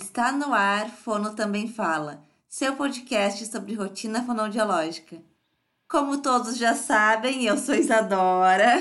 Está no ar, Fono Também Fala, seu podcast sobre rotina fonoaudiológica. Como todos já sabem, eu sou Isadora.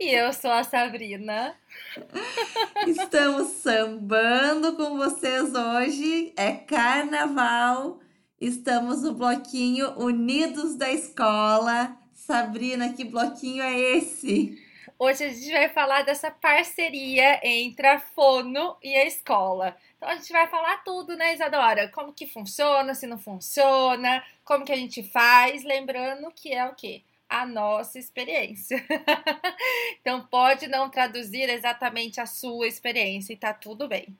E eu sou a Sabrina. Estamos sambando com vocês hoje. É carnaval. Estamos no bloquinho Unidos da Escola. Sabrina, que bloquinho é esse? Hoje a gente vai falar dessa parceria entre a Fono e a escola. Então a gente vai falar tudo, né, Isadora? Como que funciona, se não funciona, como que a gente faz, lembrando que é o quê? A nossa experiência. então pode não traduzir exatamente a sua experiência e tá tudo bem.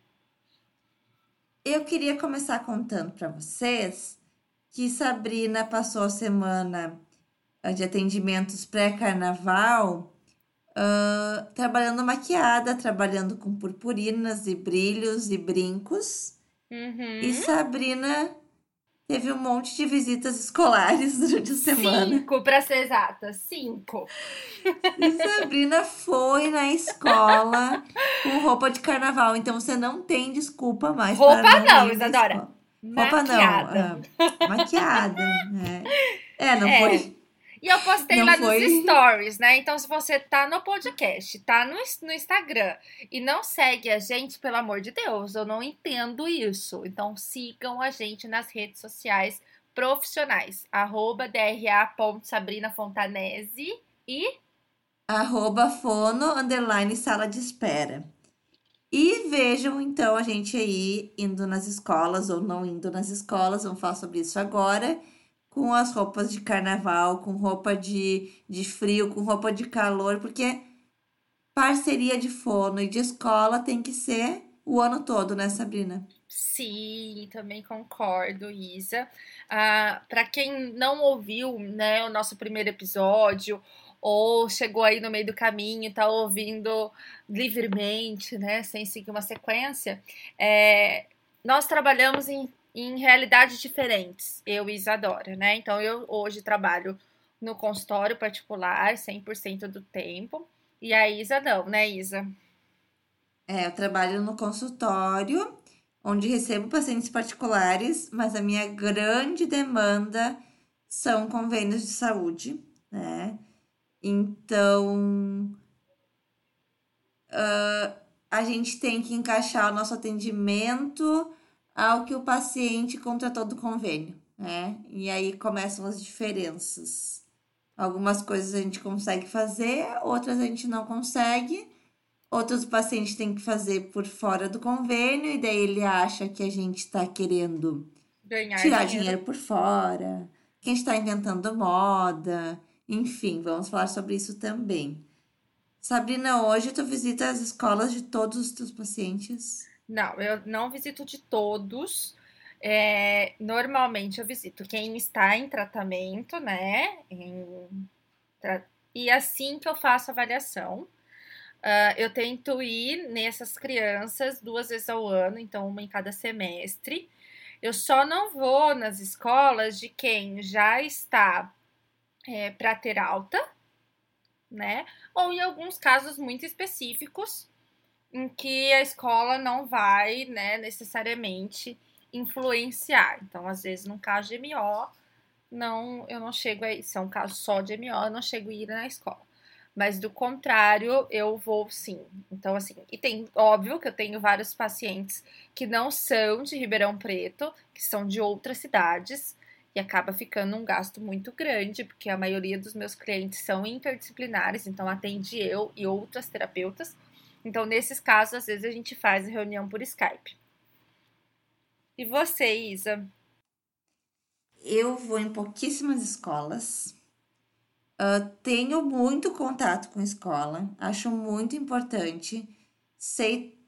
Eu queria começar contando para vocês que Sabrina passou a semana de atendimentos pré-carnaval uh, trabalhando maquiada, trabalhando com purpurinas e brilhos e brincos. Uhum. E Sabrina teve um monte de visitas escolares durante a semana. Cinco, para ser exata, cinco. E Sabrina foi na escola com roupa de carnaval, então você não tem desculpa mais. Roupa para não, não Isadora. Roupa Maquiada. não. Uh, maquiada. né? É, não É. foi. E eu postei Não lá foi? nos stories, né? Então, se você tá no podcast, tá no, no Instagram e não segue a gente, pelo amor de Deus, eu não entendo isso. Então, sigam a gente nas redes sociais profissionais. Arroba dra.sabrinafontanese e arroba fono, underline sala de espera. E vejam então a gente aí indo nas escolas ou não indo nas escolas, vamos falar sobre isso agora, com as roupas de carnaval, com roupa de, de frio, com roupa de calor, porque parceria de fono e de escola tem que ser o ano todo, né, Sabrina? Sim, também concordo, Isa. Ah, para quem não ouviu, né, o nosso primeiro episódio ou chegou aí no meio do caminho tá ouvindo livremente, né, sem seguir uma sequência, é, nós trabalhamos em, em realidades diferentes, eu e Isadora, né? Então eu hoje trabalho no consultório particular 100% do tempo e a Isa não, né, Isa? É, eu trabalho no consultório, onde recebo pacientes particulares, mas a minha grande demanda são convênios de saúde, né? Então, ah, a gente tem que encaixar o nosso atendimento ao que o paciente contratou do convênio, né? E aí começam as diferenças. Algumas coisas a gente consegue fazer, outras a gente não consegue. Outros o paciente tem que fazer por fora do convênio, e daí ele acha que a gente está querendo Ganhar tirar dinheiro. dinheiro por fora, que a gente está inventando moda, enfim, vamos falar sobre isso também. Sabrina, hoje tu visita as escolas de todos os teus pacientes? Não, eu não visito de todos. É, normalmente eu visito quem está em tratamento, né? Em tra- E assim que eu faço a avaliação, ah, eu tento ir nessas crianças duas vezes ao ano, então uma em cada semestre. Eu só não vou nas escolas de quem já está para ter alta, né? Ou em alguns casos muito específicos em que a escola não vai, né, necessariamente influenciar. Então, às vezes, num caso de MO, não, eu não chego a se é um caso só de MO, eu não chego a ir na escola. Mas do contrário, eu vou sim. Então, assim, e tem, óbvio que eu tenho vários pacientes que não são de Ribeirão Preto, que são de outras cidades, e acaba ficando um gasto muito grande, porque a maioria dos meus clientes são interdisciplinares, então atende eu e outras terapeutas. Então, nesses casos, às vezes a gente faz reunião por Skype. E você, Isa? Eu vou em pouquíssimas escolas. Ah, tenho muito contato com escola, acho muito importante. Sei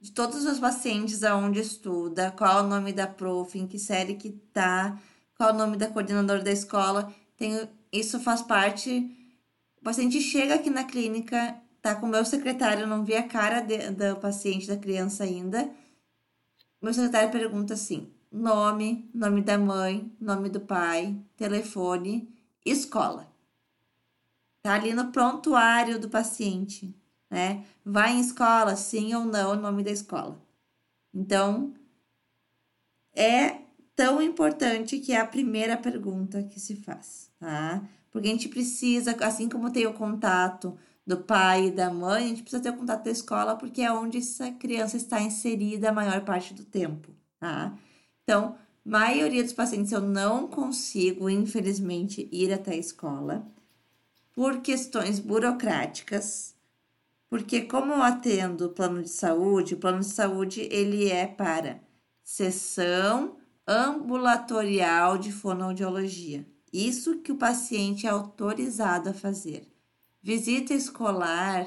de todos os pacientes aonde estuda, qual é o nome da prof, em que série que tá, qual é o nome da coordenadora da escola. Tenho, isso faz parte. O paciente chega aqui na clínica, tá com o meu secretário, não vi a cara de- do paciente, da criança ainda. Meu secretário pergunta assim: nome, nome da mãe, nome do pai, telefone, escola. Tá ali no prontuário do paciente, né? Vai em escola, sim ou não, o nome da escola. Então, é tão importante que é a primeira pergunta que se faz, tá? Porque a gente precisa, assim como tem o contato do pai e da mãe, a gente precisa ter o contato da escola, porque é onde essa criança está inserida a maior parte do tempo, tá? Então, maioria dos pacientes eu não consigo, infelizmente, ir até a escola por questões burocráticas, porque como eu atendo plano de saúde, o plano de saúde ele é para sessão ambulatorial de fonoaudiologia. Isso que o paciente é autorizado a fazer. Visita escolar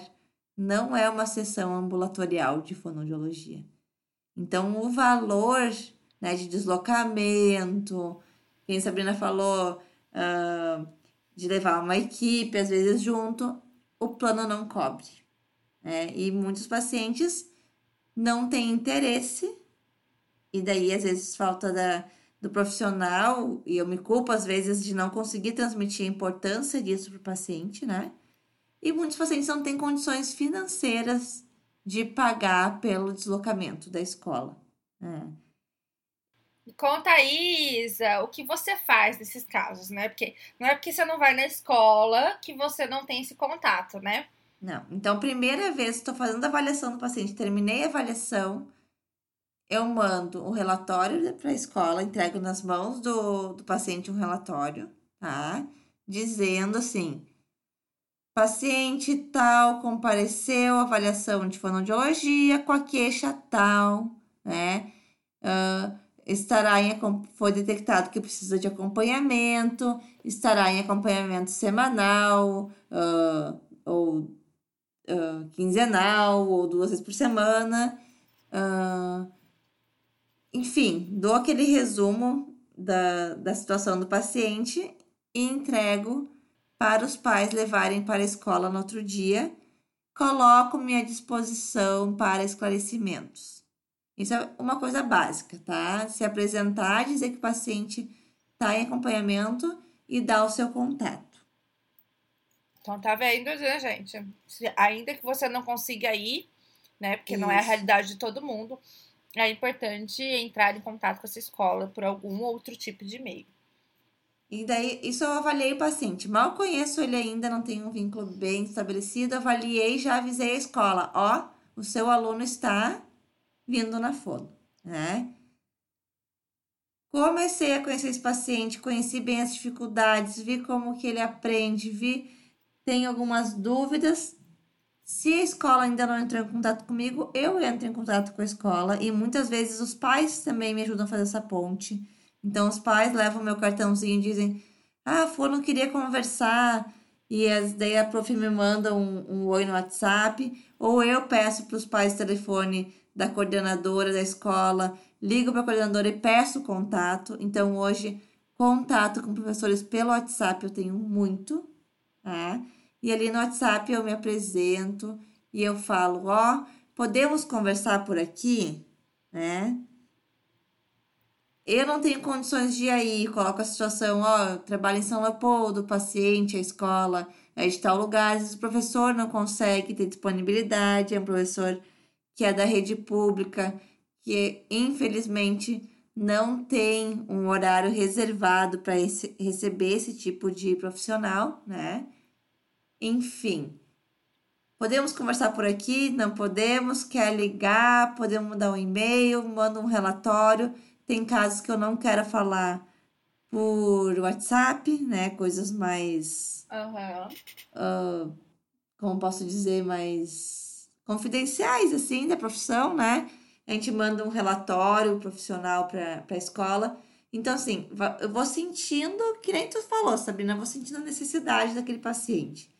não é uma sessão ambulatorial de fonoaudiologia. Então, o valor né, de deslocamento, quem Sabrina falou, uh, de levar uma equipe, às vezes junto, o plano não cobre. Né? E muitos pacientes não têm interesse, e daí às vezes falta da, do profissional, e eu me culpo às vezes de não conseguir transmitir a importância disso para o paciente, né? E muitos pacientes não têm condições financeiras de pagar pelo deslocamento da escola. Né? Conta aí, Isa, o que você faz nesses casos, né? Porque não é porque você não vai na escola que você não tem esse contato, né? Não. Então, primeira vez, estou fazendo a avaliação do paciente, terminei a avaliação, eu mando um relatório para a escola, entrego nas mãos do, do paciente um relatório, tá? Dizendo assim: paciente tal compareceu, avaliação de fonoaudiologia com a queixa tal, né? Uh, estará em foi detectado que precisa de acompanhamento, estará em acompanhamento semanal uh, ou uh, quinzenal ou duas vezes por semana. Uh, enfim, dou aquele resumo da, da situação do paciente e entrego para os pais levarem para a escola no outro dia. Coloco-me à disposição para esclarecimentos. Isso é uma coisa básica, tá? Se apresentar, dizer que o paciente está em acompanhamento e dar o seu contato. Então tá vendo, né, gente? Se, ainda que você não consiga ir, né? Porque Isso. não é a realidade de todo mundo, é importante entrar em contato com essa escola por algum outro tipo de meio. E daí, isso eu avaliei o paciente. Mal conheço ele ainda, não tenho um vínculo bem estabelecido. Avaliei, já avisei a escola. Ó, o seu aluno está vindo na fono, né? Comecei a conhecer esse paciente, conheci bem as dificuldades, vi como que ele aprende, vi tem algumas dúvidas. Se a escola ainda não entrou em contato comigo, eu entro em contato com a escola e muitas vezes os pais também me ajudam a fazer essa ponte. Então os pais levam meu cartãozinho e dizem: "Ah, fono queria conversar". E as, daí a prof me manda um, um oi no WhatsApp, ou eu peço para os pais o telefone da coordenadora da escola, ligo para a coordenadora e peço contato. Então, hoje, contato com professores pelo WhatsApp eu tenho muito, tá? E ali no WhatsApp eu me apresento e eu falo, ó, oh, podemos conversar por aqui, né? Eu não tenho condições de ir aí, coloco a situação, ó, trabalho em São Leopoldo, paciente, a escola é de tal lugar, às vezes o professor não consegue ter disponibilidade, é um professor que é da rede pública, que infelizmente não tem um horário reservado para receber esse tipo de profissional, né? Enfim, podemos conversar por aqui? Não podemos? Quer ligar? Podemos mandar um e-mail? Manda um relatório. Tem casos que eu não quero falar por WhatsApp, né? Coisas mais. Uhum. Uh, como posso dizer, mais confidenciais, assim, da profissão, né? A gente manda um relatório profissional para a escola. Então, assim, eu vou sentindo, que nem tu falou, Sabrina, eu vou sentindo a necessidade daquele paciente.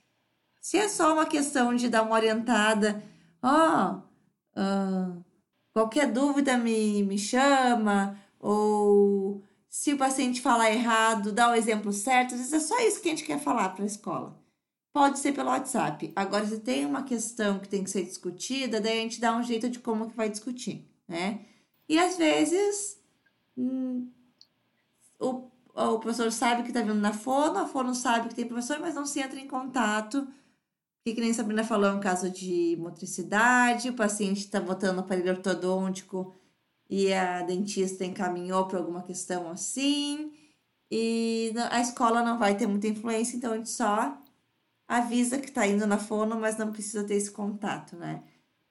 Se é só uma questão de dar uma orientada, ó, oh, uh, qualquer dúvida me, me chama, ou se o paciente falar errado, dá o exemplo certo, às vezes é só isso que a gente quer falar para a escola. Pode ser pelo WhatsApp. Agora, se tem uma questão que tem que ser discutida, daí a gente dá um jeito de como que vai discutir, né? E às vezes hum, o, o professor sabe que está vindo na fono, a fono sabe que tem professor, mas não se entra em contato. E que nem Sabrina falou, é um caso de motricidade, o paciente está botando aparelho ortodôntico e a dentista encaminhou para alguma questão assim, e a escola não vai ter muita influência, então a gente só avisa que está indo na fono, mas não precisa ter esse contato, né?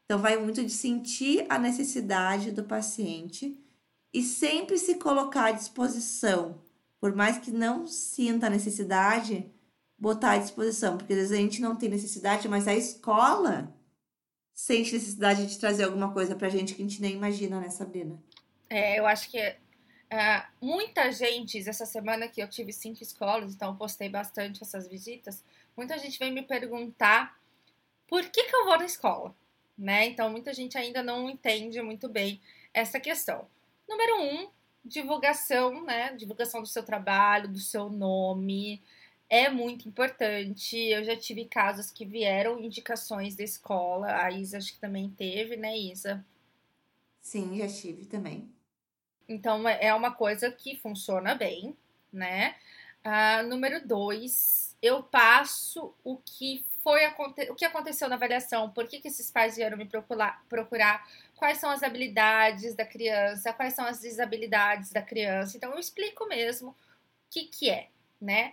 Então vai muito de sentir a necessidade do paciente e sempre se colocar à disposição, por mais que não sinta a necessidade, botar à disposição, porque às vezes a gente não tem necessidade, mas a escola sente necessidade de trazer alguma coisa pra gente que a gente nem imagina, né, Sabrina? É, eu acho que uh, muita gente, essa semana que eu tive cinco escolas, então postei bastante essas visitas, muita gente vem me perguntar por que, que eu vou na escola, né? Então, muita gente ainda não entende muito bem essa questão. Número um, divulgação, né? Divulgação do seu trabalho, do seu nome, é muito importante. Eu já tive casos que vieram indicações da escola. A Isa acho que também teve, né, Isa? Sim, já tive também. Então é, é uma coisa que funciona bem, né? Ah, número dois, eu passo o que foi o que aconteceu na avaliação, por que, que esses pais vieram me procurar, procurar, quais são as habilidades da criança, quais são as desabilidades da criança. Então eu explico mesmo o que, que é, né?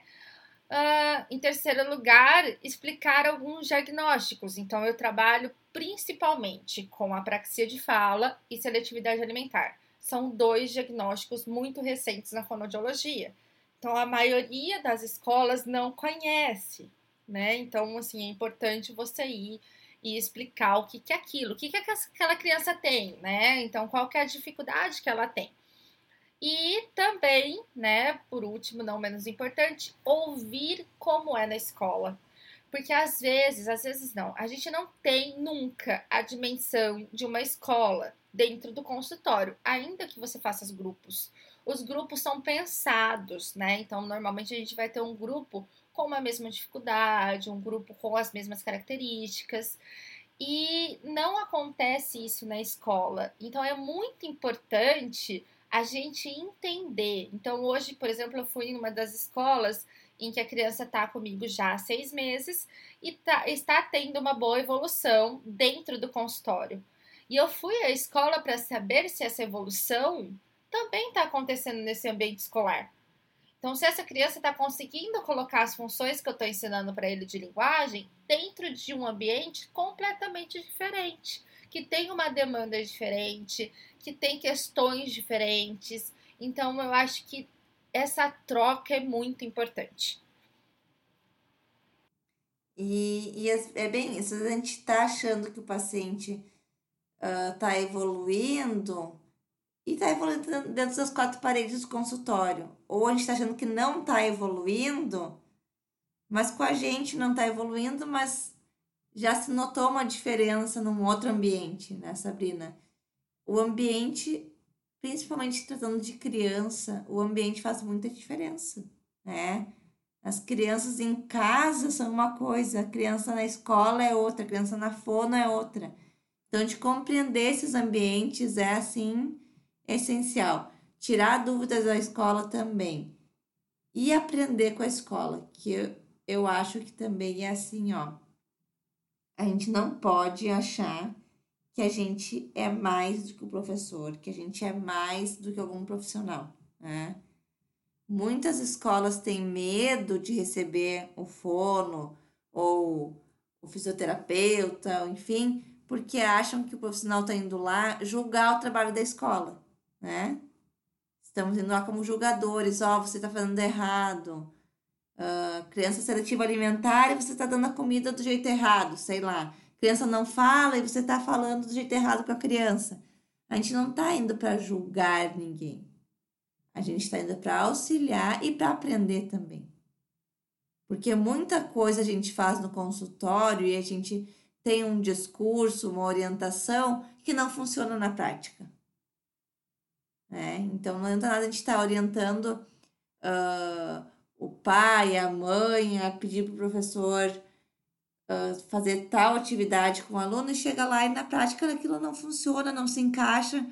Uh, em terceiro lugar, explicar alguns diagnósticos. Então, eu trabalho principalmente com apraxia de fala e seletividade alimentar. São dois diagnósticos muito recentes na fonoaudiologia. Então, a maioria das escolas não conhece, né? Então, assim, é importante você ir e explicar o que, que é aquilo, o que, que aquela criança tem, né? Então, qual que é a dificuldade que ela tem. E também, né, por último, não menos importante, ouvir como é na escola. Porque às vezes, às vezes não, a gente não tem nunca a dimensão de uma escola dentro do consultório, ainda que você faça os grupos. Os grupos são pensados, né? Então, normalmente a gente vai ter um grupo com uma mesma dificuldade, um grupo com as mesmas características. E não acontece isso na escola. Então, é muito importante a gente entender. Então, hoje, por exemplo, eu fui em uma das escolas em que a criança está comigo já há seis meses e tá, está tendo uma boa evolução dentro do consultório. E eu fui à escola para saber se essa evolução também está acontecendo nesse ambiente escolar. Então, se essa criança está conseguindo colocar as funções que eu estou ensinando para ele de linguagem dentro de um ambiente completamente diferente, que tem uma demanda diferente, que tem questões diferentes. Então, eu acho que essa troca é muito importante. E, e é bem isso, a gente está achando que o paciente está uh, evoluindo e está evoluindo dentro das quatro paredes do consultório. Ou a gente está achando que não está evoluindo, mas com a gente não está evoluindo, mas já se notou uma diferença num outro ambiente, né, Sabrina? o ambiente, principalmente tratando de criança, o ambiente faz muita diferença, né? As crianças em casa são uma coisa, a criança na escola é outra, a criança na fono é outra. Então, de compreender esses ambientes é, assim, essencial. Tirar dúvidas da escola também. E aprender com a escola, que eu, eu acho que também é assim, ó. A gente não pode achar que a gente é mais do que o professor, que a gente é mais do que algum profissional, né? Muitas escolas têm medo de receber o fono ou o fisioterapeuta, enfim, porque acham que o profissional está indo lá julgar o trabalho da escola, né? Estamos indo lá como julgadores, ó, oh, você está fazendo errado. Uh, criança seletiva alimentar e você está dando a comida do jeito errado, sei lá criança não fala e você está falando do jeito errado com a criança. A gente não está indo para julgar ninguém. A gente está indo para auxiliar e para aprender também. Porque muita coisa a gente faz no consultório e a gente tem um discurso, uma orientação que não funciona na prática. É, então não adianta nada a gente estar tá orientando uh, o pai, a mãe a pedir para o professor fazer tal atividade com o aluno e chega lá e na prática aquilo não funciona, não se encaixa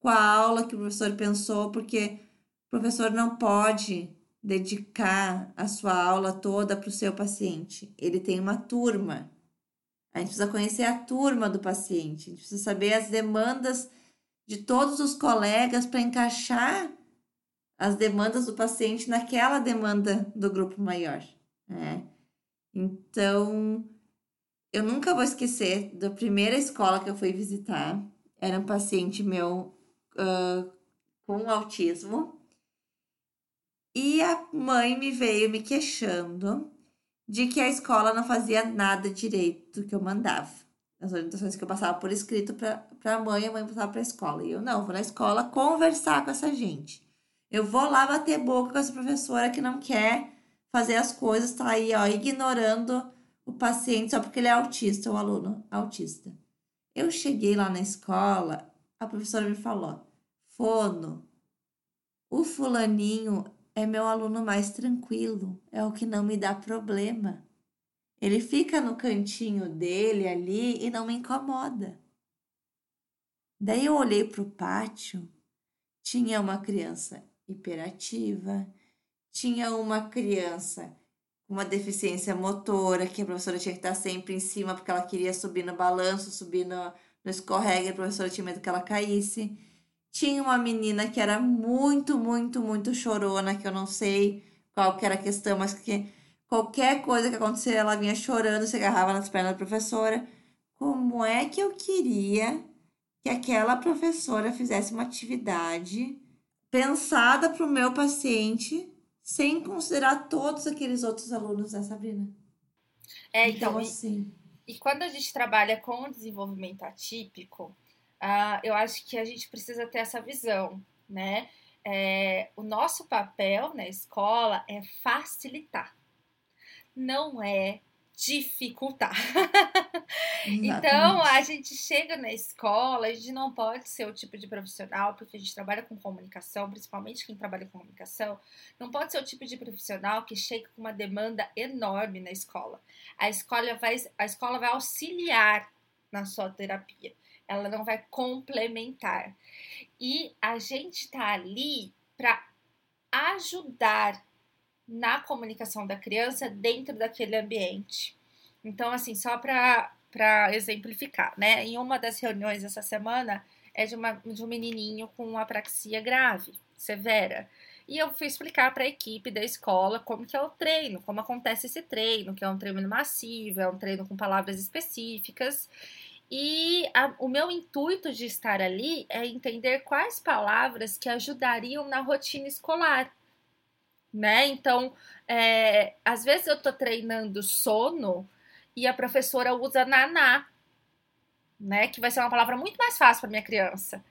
com a aula que o professor pensou, porque o professor não pode dedicar a sua aula toda para o seu paciente. Ele tem uma turma. A gente precisa conhecer a turma do paciente, a gente precisa saber as demandas de todos os colegas para encaixar as demandas do paciente naquela demanda do grupo maior. Né? Então, eu nunca vou esquecer da primeira escola que eu fui visitar. Era um paciente meu uh, com autismo. E a mãe me veio me queixando de que a escola não fazia nada direito do que eu mandava. As orientações que eu passava por escrito para a mãe, a mãe passava para a escola. E eu não, vou na escola conversar com essa gente. Eu vou lá bater boca com essa professora que não quer fazer as coisas, tá aí, ó, ignorando o paciente só porque ele é autista, o aluno autista. Eu cheguei lá na escola, a professora me falou: Fono, o fulaninho é meu aluno mais tranquilo, é o que não me dá problema. Ele fica no cantinho dele ali e não me incomoda. Daí eu olhei para o pátio, tinha uma criança hiperativa, tinha uma criança com uma deficiência motora, que a professora tinha que estar sempre em cima porque ela queria subir no balanço, subir no, no escorrega, a professora tinha medo que ela caísse. Tinha uma menina que era muito, muito, muito chorona, que eu não sei qual que era a questão, mas que qualquer coisa que acontecia, ela vinha chorando, se agarrava nas pernas da professora. Como é que eu queria que aquela professora fizesse uma atividade pensada para o meu paciente, sem considerar todos aqueles outros alunos, né, Sabrina? É, então, então assim. E, e quando a gente trabalha com o desenvolvimento atípico, uh, eu acho que a gente precisa ter essa visão, né? É, o nosso papel na escola é facilitar, não é dificultar. então, a gente chega na escola, a gente não pode ser o tipo de profissional, porque a gente trabalha com comunicação, principalmente quem trabalha com comunicação, não pode ser o tipo de profissional que chega com uma demanda enorme na escola. A escola vai, a escola vai auxiliar na sua terapia, ela não vai complementar. E a gente está ali para ajudar na comunicação da criança dentro daquele ambiente. Então, assim, só para exemplificar, né? Em uma das reuniões essa semana é de, uma, de um menininho com apraxia grave, severa. E eu fui explicar para a equipe da escola como que é o treino, como acontece esse treino, que é um treino massivo, é um treino com palavras específicas. E a, o meu intuito de estar ali é entender quais palavras que ajudariam na rotina escolar né? Então, é, às vezes eu tô treinando sono e a professora usa naná, né? Que vai ser uma palavra muito mais fácil para minha criança.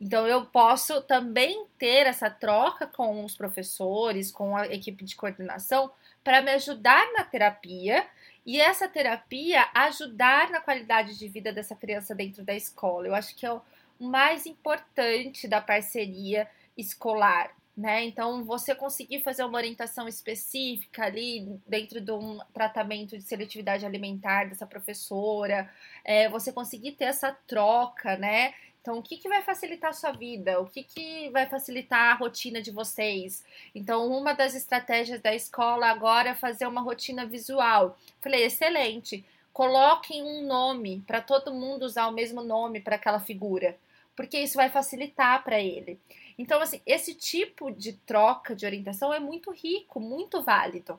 Então, eu posso também ter essa troca com os professores, com a equipe de coordenação, para me ajudar na terapia e essa terapia ajudar na qualidade de vida dessa criança dentro da escola. Eu acho que é o mais importante da parceria escolar né? Então, você conseguir fazer uma orientação específica ali dentro de um tratamento de seletividade alimentar dessa professora, é, você conseguir ter essa troca, né? Então, o que, que vai facilitar a sua vida? O que, que vai facilitar a rotina de vocês? Então, uma das estratégias da escola agora é fazer uma rotina visual. Falei, excelente. Coloquem um nome para todo mundo usar o mesmo nome para aquela figura, porque isso vai facilitar para ele. Então, assim, esse tipo de troca de orientação é muito rico, muito válido,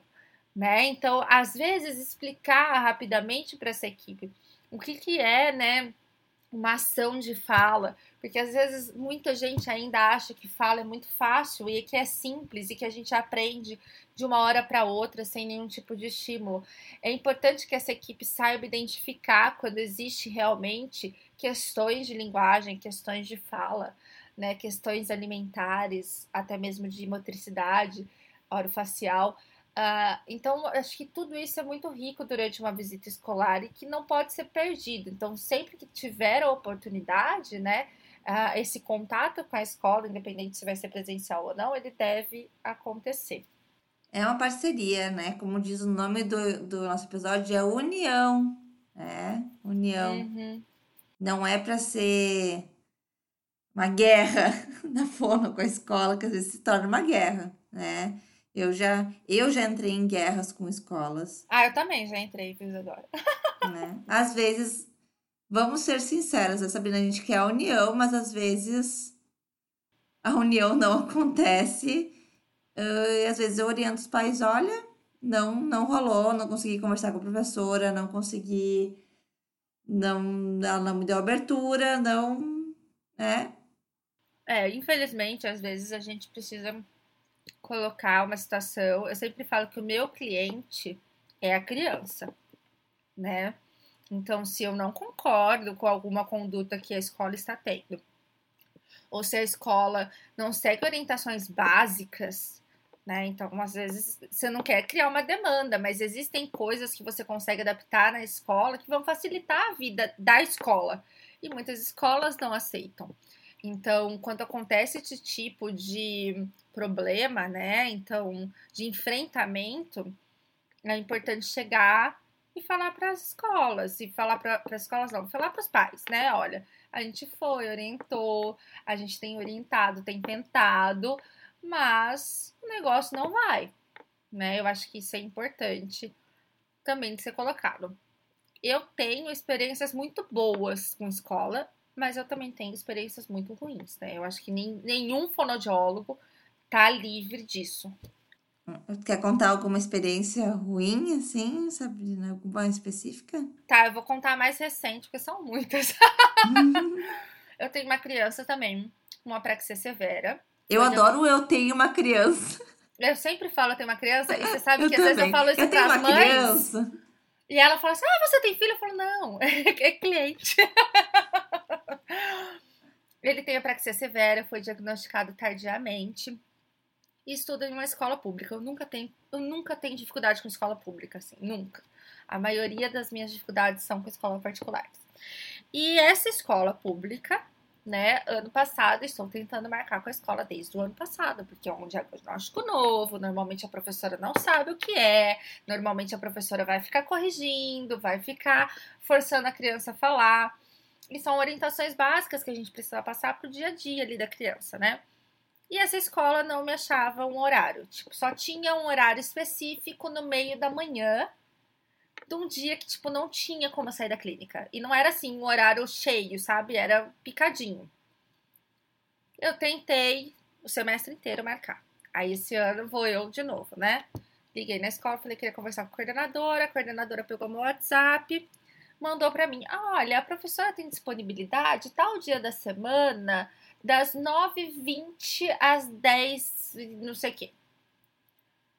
né? Então, às vezes, explicar rapidamente para essa equipe o que, que é, né, uma ação de fala, porque às vezes muita gente ainda acha que fala é muito fácil e que é simples e que a gente aprende de uma hora para outra sem nenhum tipo de estímulo. É importante que essa equipe saiba identificar quando existe realmente questões de linguagem, questões de fala, né, questões alimentares, até mesmo de motricidade orofacial. Uh, então, acho que tudo isso é muito rico durante uma visita escolar e que não pode ser perdido. Então, sempre que tiver a oportunidade, né, uh, esse contato com a escola, independente se vai ser presencial ou não, ele deve acontecer. É uma parceria, né? Como diz o nome do, do nosso episódio, é união. É, união. Uhum. Não é para ser uma guerra na fono com a escola, que às vezes se torna uma guerra, né? Eu já, eu já entrei em guerras com escolas. Ah, eu também já entrei, fiz agora. Né? Às vezes vamos ser sinceras, né, Sabrina? A gente quer a união, mas às vezes a união não acontece. Uh, e às vezes eu oriento os pais, olha, não, não rolou, não consegui conversar com a professora, não consegui, não, ela não me deu abertura, não, né? É, infelizmente, às vezes a gente precisa colocar uma situação. Eu sempre falo que o meu cliente é a criança, né? Então, se eu não concordo com alguma conduta que a escola está tendo, ou se a escola não segue orientações básicas, né? Então, às vezes você não quer criar uma demanda, mas existem coisas que você consegue adaptar na escola que vão facilitar a vida da escola. E muitas escolas não aceitam. Então, quando acontece esse tipo de problema, né? Então, de enfrentamento, é importante chegar e falar para as escolas, e falar para as escolas não, falar para os pais, né? Olha, a gente foi, orientou, a gente tem orientado, tem tentado, mas o negócio não vai, né? Eu acho que isso é importante também de ser colocado. Eu tenho experiências muito boas com escola, mas eu também tenho experiências muito ruins, né? Eu acho que nem, nenhum fonoaudiólogo tá livre disso. Quer contar alguma experiência ruim, assim, Sabrina? Alguma específica? Tá, eu vou contar a mais recente, porque são muitas. eu tenho uma criança também, uma apraxia severa. Eu adoro eu... eu tenho uma criança. Eu sempre falo eu tenho uma criança, e você sabe que às vezes eu falo isso para as mães. Criança. E ela fala assim: Ah, você tem filho? Eu falo, não, é cliente. Ele tem apraxia severa, foi diagnosticado tardiamente e estuda em uma escola pública. Eu nunca tenho, eu nunca tenho dificuldade com escola pública, assim, nunca. A maioria das minhas dificuldades são com escolas particulares. E essa escola pública, né, ano passado, estou tentando marcar com a escola desde o ano passado, porque é um diagnóstico novo, normalmente a professora não sabe o que é, normalmente a professora vai ficar corrigindo, vai ficar forçando a criança a falar. E são orientações básicas que a gente precisa passar pro dia a dia ali da criança, né? E essa escola não me achava um horário. Tipo, só tinha um horário específico no meio da manhã de um dia que, tipo, não tinha como sair da clínica. E não era assim, um horário cheio, sabe? Era picadinho. Eu tentei o semestre inteiro marcar. Aí esse ano vou eu de novo, né? Liguei na escola, falei que queria conversar com a coordenadora. A coordenadora pegou meu WhatsApp mandou para mim: olha, a professora tem disponibilidade tal dia da semana, das 9h20 às 10, não sei o quê.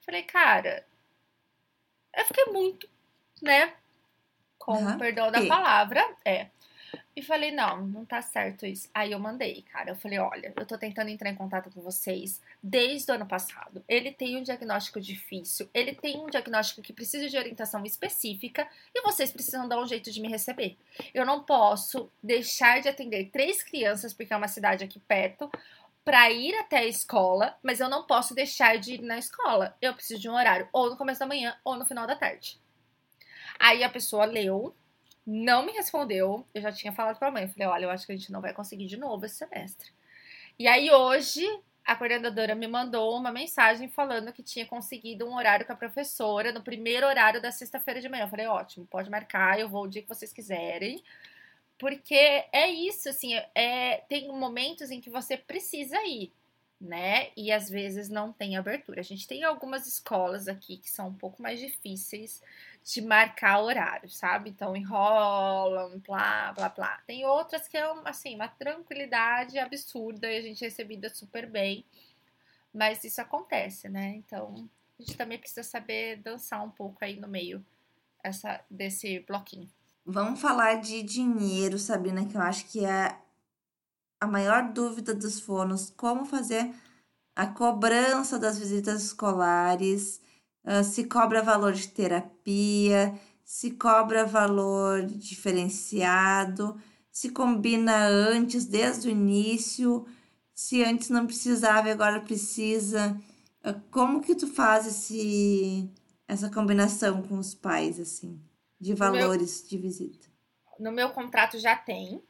Falei, cara, eu fiquei muito, né? Com uhum. perdão da palavra, é. E falei, não, não tá certo isso. Aí eu mandei, cara. Eu falei, olha, eu tô tentando entrar em contato com vocês desde o ano passado. Ele tem um diagnóstico difícil, ele tem um diagnóstico que precisa de orientação específica e vocês precisam dar um jeito de me receber. Eu não posso deixar de atender três crianças, porque é uma cidade aqui perto, para ir até a escola, mas eu não posso deixar de ir na escola. Eu preciso de um horário, ou no começo da manhã, ou no final da tarde. Aí a pessoa leu não me respondeu. Eu já tinha falado pra mãe. Falei, olha, eu acho que a gente não vai conseguir de novo esse semestre. E aí hoje a coordenadora me mandou uma mensagem falando que tinha conseguido um horário com a professora no primeiro horário da sexta-feira de manhã. Eu falei, ótimo, pode marcar, eu vou o dia que vocês quiserem. Porque é isso, assim, é, tem momentos em que você precisa ir, né? E às vezes não tem abertura. A gente tem algumas escolas aqui que são um pouco mais difíceis de marcar horário, sabe? Então enrolam, blá, blá, blá. Tem outras que é, assim, uma tranquilidade absurda e a gente é recebida super bem. Mas isso acontece, né? Então a gente também precisa saber dançar um pouco aí no meio essa, desse bloquinho. Vamos falar de dinheiro, Sabrina, que eu acho que é a maior dúvida dos fonos. Como fazer a cobrança das visitas escolares uh, se cobra valor de terapia, se cobra valor diferenciado, se combina antes, desde o início, se antes não precisava e agora precisa. Uh, como que tu faz esse, essa combinação com os pais, assim, de valores meu, de visita? No meu contrato já tem,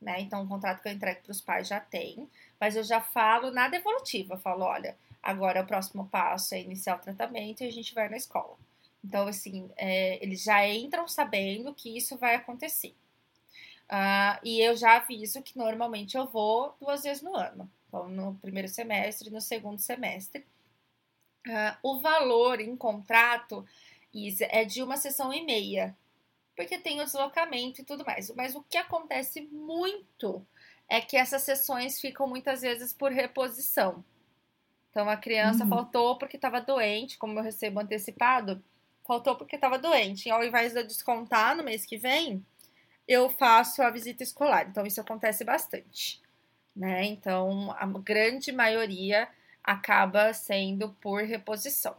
né? Então, o contrato que eu entrego para os pais já tem, mas eu já falo nada evolutivo. Eu falo, olha, Agora, o próximo passo é iniciar o tratamento e a gente vai na escola. Então, assim, é, eles já entram sabendo que isso vai acontecer. Uh, e eu já aviso que normalmente eu vou duas vezes no ano. Então, no primeiro semestre e no segundo semestre. Uh, o valor em contrato Isa, é de uma sessão e meia, porque tem o deslocamento e tudo mais. Mas o que acontece muito é que essas sessões ficam muitas vezes por reposição. Então a criança uhum. faltou porque estava doente, como eu recebo antecipado, faltou porque estava doente. E ao invés de eu descontar no mês que vem, eu faço a visita escolar. Então isso acontece bastante, né? Então a grande maioria acaba sendo por reposição.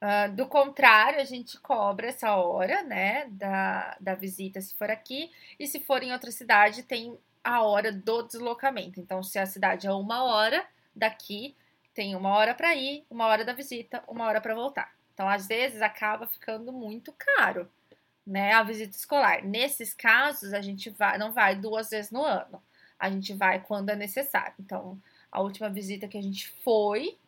Uh, do contrário, a gente cobra essa hora, né, da, da visita se for aqui, e se for em outra cidade, tem a hora do deslocamento. Então, se a cidade é uma hora daqui, tem uma hora para ir, uma hora da visita, uma hora para voltar. Então, às vezes, acaba ficando muito caro, né, a visita escolar. Nesses casos, a gente vai, não vai duas vezes no ano. A gente vai quando é necessário. Então, a última visita que a gente foi,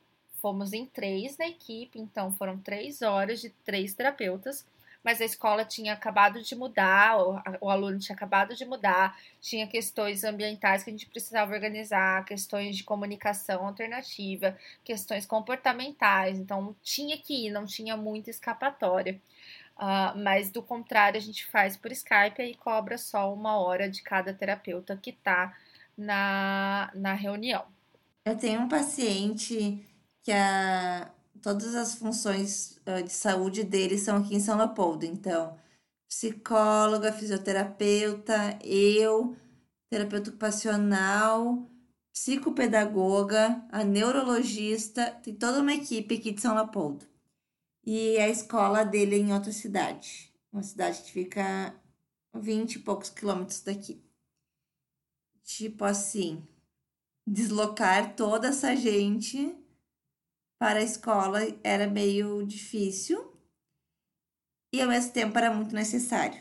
fomos em três na equipe, então foram três horas de três terapeutas, mas a escola tinha acabado de mudar, o, o, aluno tinha acabado de mudar, tinha questões ambientais que a gente precisava organizar, questões de comunicação alternativa, questões comportamentais, então tinha que ir, não tinha muita escapatória. Uh, mas do contrário, a gente faz por Skype e cobra só uma hora de cada terapeuta que está na, na reunião. Eu tenho um paciente que a, todas as funções uh, de saúde dele são aqui em São Leopoldo. Então, psicóloga, fisioterapeuta, eu, terapeuta ocupacional, psicopedagoga, a neurologista, tem toda uma equipe aqui de São Leopoldo. E a escola dele é em outra cidade, uma cidade que fica 20 e poucos quilômetros daqui. Tipo assim, deslocar toda essa gente para a escola era meio difícil e ao mesmo tempo era muito necessário.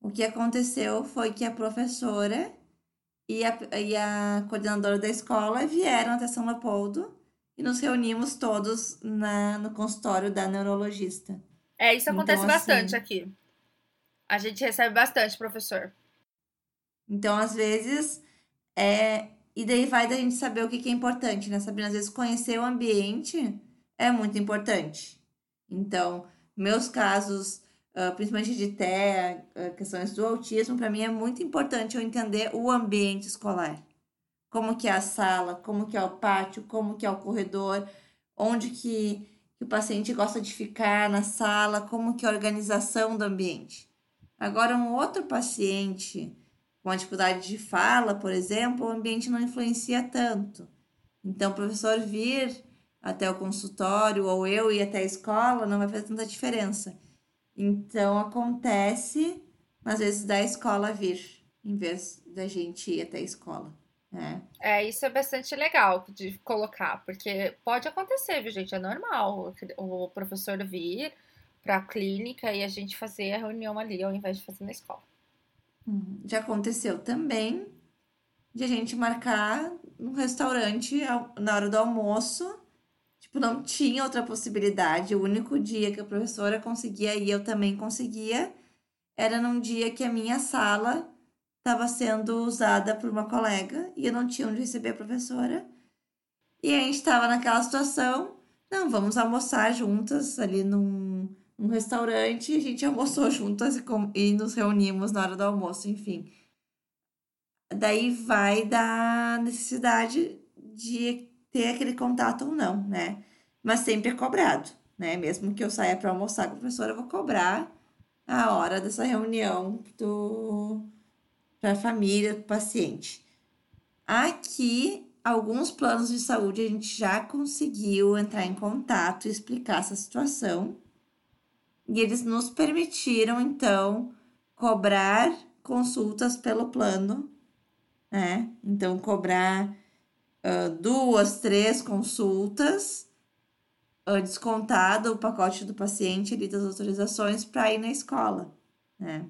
O que aconteceu foi que a professora e a, e a coordenadora da escola vieram até São Leopoldo e nos reunimos todos na, no consultório da neurologista. É, isso acontece então, bastante assim, aqui. A gente recebe bastante, professor. Então, às vezes, é, e daí vai da gente saber o que, que é importante, né, Sabrina? Às vezes conhecer o ambiente é muito importante. Então, meus casos, principalmente de TEA, questões do autismo, para mim é muito importante eu entender o ambiente escolar. Como que é a sala, como que é o pátio, como que é o corredor, onde que o paciente gosta de ficar na sala, como que é a organização do ambiente. Agora, um outro paciente com a dificuldade de fala, por exemplo, o ambiente não influencia tanto. Então, o professor vir até o consultório ou eu ir até a escola não vai fazer tanta diferença. Então, acontece, às vezes, da escola vir, em vez da gente ir até a escola. Né? É, isso é bastante legal de colocar, porque pode acontecer, viu, gente? É normal o professor vir para a clínica e a gente fazer a reunião ali ao invés de fazer na escola. Já aconteceu também de a gente marcar um restaurante na hora do almoço. Tipo, não tinha outra possibilidade. O único dia que a professora conseguia e eu também conseguia era num dia que a minha sala estava sendo usada por uma colega e eu não tinha onde receber a professora. E a gente estava naquela situação, não, vamos almoçar juntas ali num, um restaurante, a gente almoçou juntas e, com, e nos reunimos na hora do almoço, enfim. Daí vai da necessidade de ter aquele contato ou não, né? Mas sempre é cobrado, né? Mesmo que eu saia para almoçar com a professora, eu vou cobrar a hora dessa reunião do para a família do paciente. Aqui, alguns planos de saúde a gente já conseguiu entrar em contato e explicar essa situação e eles nos permitiram, então, cobrar consultas pelo plano, né? Então, cobrar uh, duas, três consultas, uh, descontado o pacote do paciente ali das autorizações para ir na escola, né?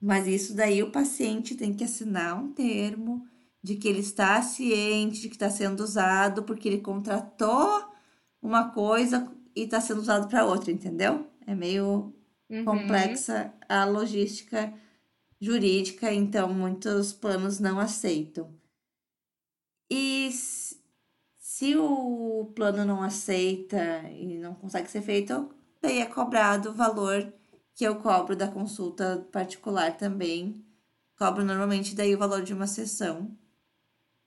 Mas isso daí o paciente tem que assinar um termo de que ele está ciente de que está sendo usado porque ele contratou uma coisa e está sendo usado para outra, entendeu? É meio uhum. complexa a logística jurídica, então muitos planos não aceitam. E se o plano não aceita e não consegue ser feito, daí é cobrado o valor que eu cobro da consulta particular também. Cobro normalmente daí o valor de uma sessão,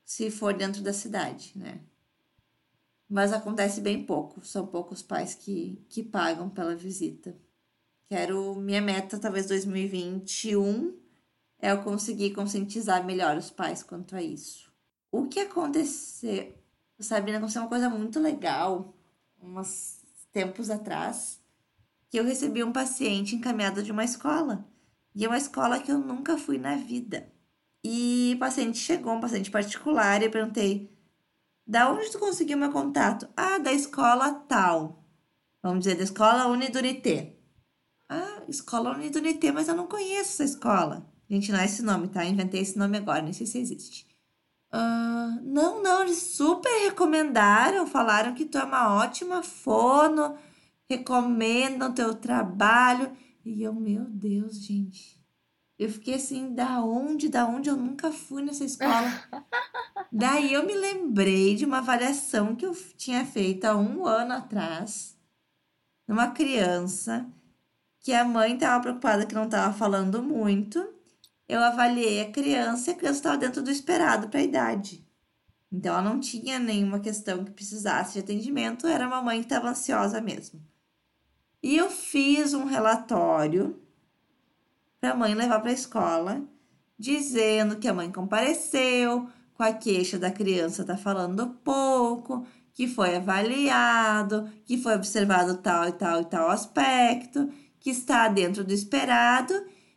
se for dentro da cidade, né? Mas acontece bem pouco, são poucos pais que, que pagam pela visita. Quero, minha meta, talvez 2021, é eu conseguir conscientizar melhor os pais quanto a isso. O que aconteceu, Sabrina, aconteceu uma coisa muito legal, uns tempos atrás, que eu recebi um paciente encaminhado de uma escola. E é uma escola que eu nunca fui na vida. E o paciente chegou, um paciente particular, e eu perguntei: da onde tu conseguiu meu contato? Ah, da escola tal. Vamos dizer, da escola Unidunité. Ah, escola Unidunité, mas eu não conheço essa escola. Gente, não é esse nome, tá? Inventei esse nome agora, nem sei se existe. Uh, não, não, eles super recomendaram, falaram que tu é uma ótima fono, recomendam teu trabalho. E eu, meu Deus, gente. Eu fiquei assim, da onde, da onde eu nunca fui nessa escola. Daí eu me lembrei de uma avaliação que eu tinha feito há um ano atrás, numa criança, que a mãe estava preocupada que não estava falando muito. Eu avaliei a criança e a criança estava dentro do esperado para a idade. Então ela não tinha nenhuma questão que precisasse de atendimento, era uma mãe que estava ansiosa mesmo. E eu fiz um relatório para a mãe levar para a escola, dizendo que a mãe compareceu, com a queixa da criança tá falando pouco, que foi avaliado, que foi observado tal e tal e tal aspecto, que está dentro do esperado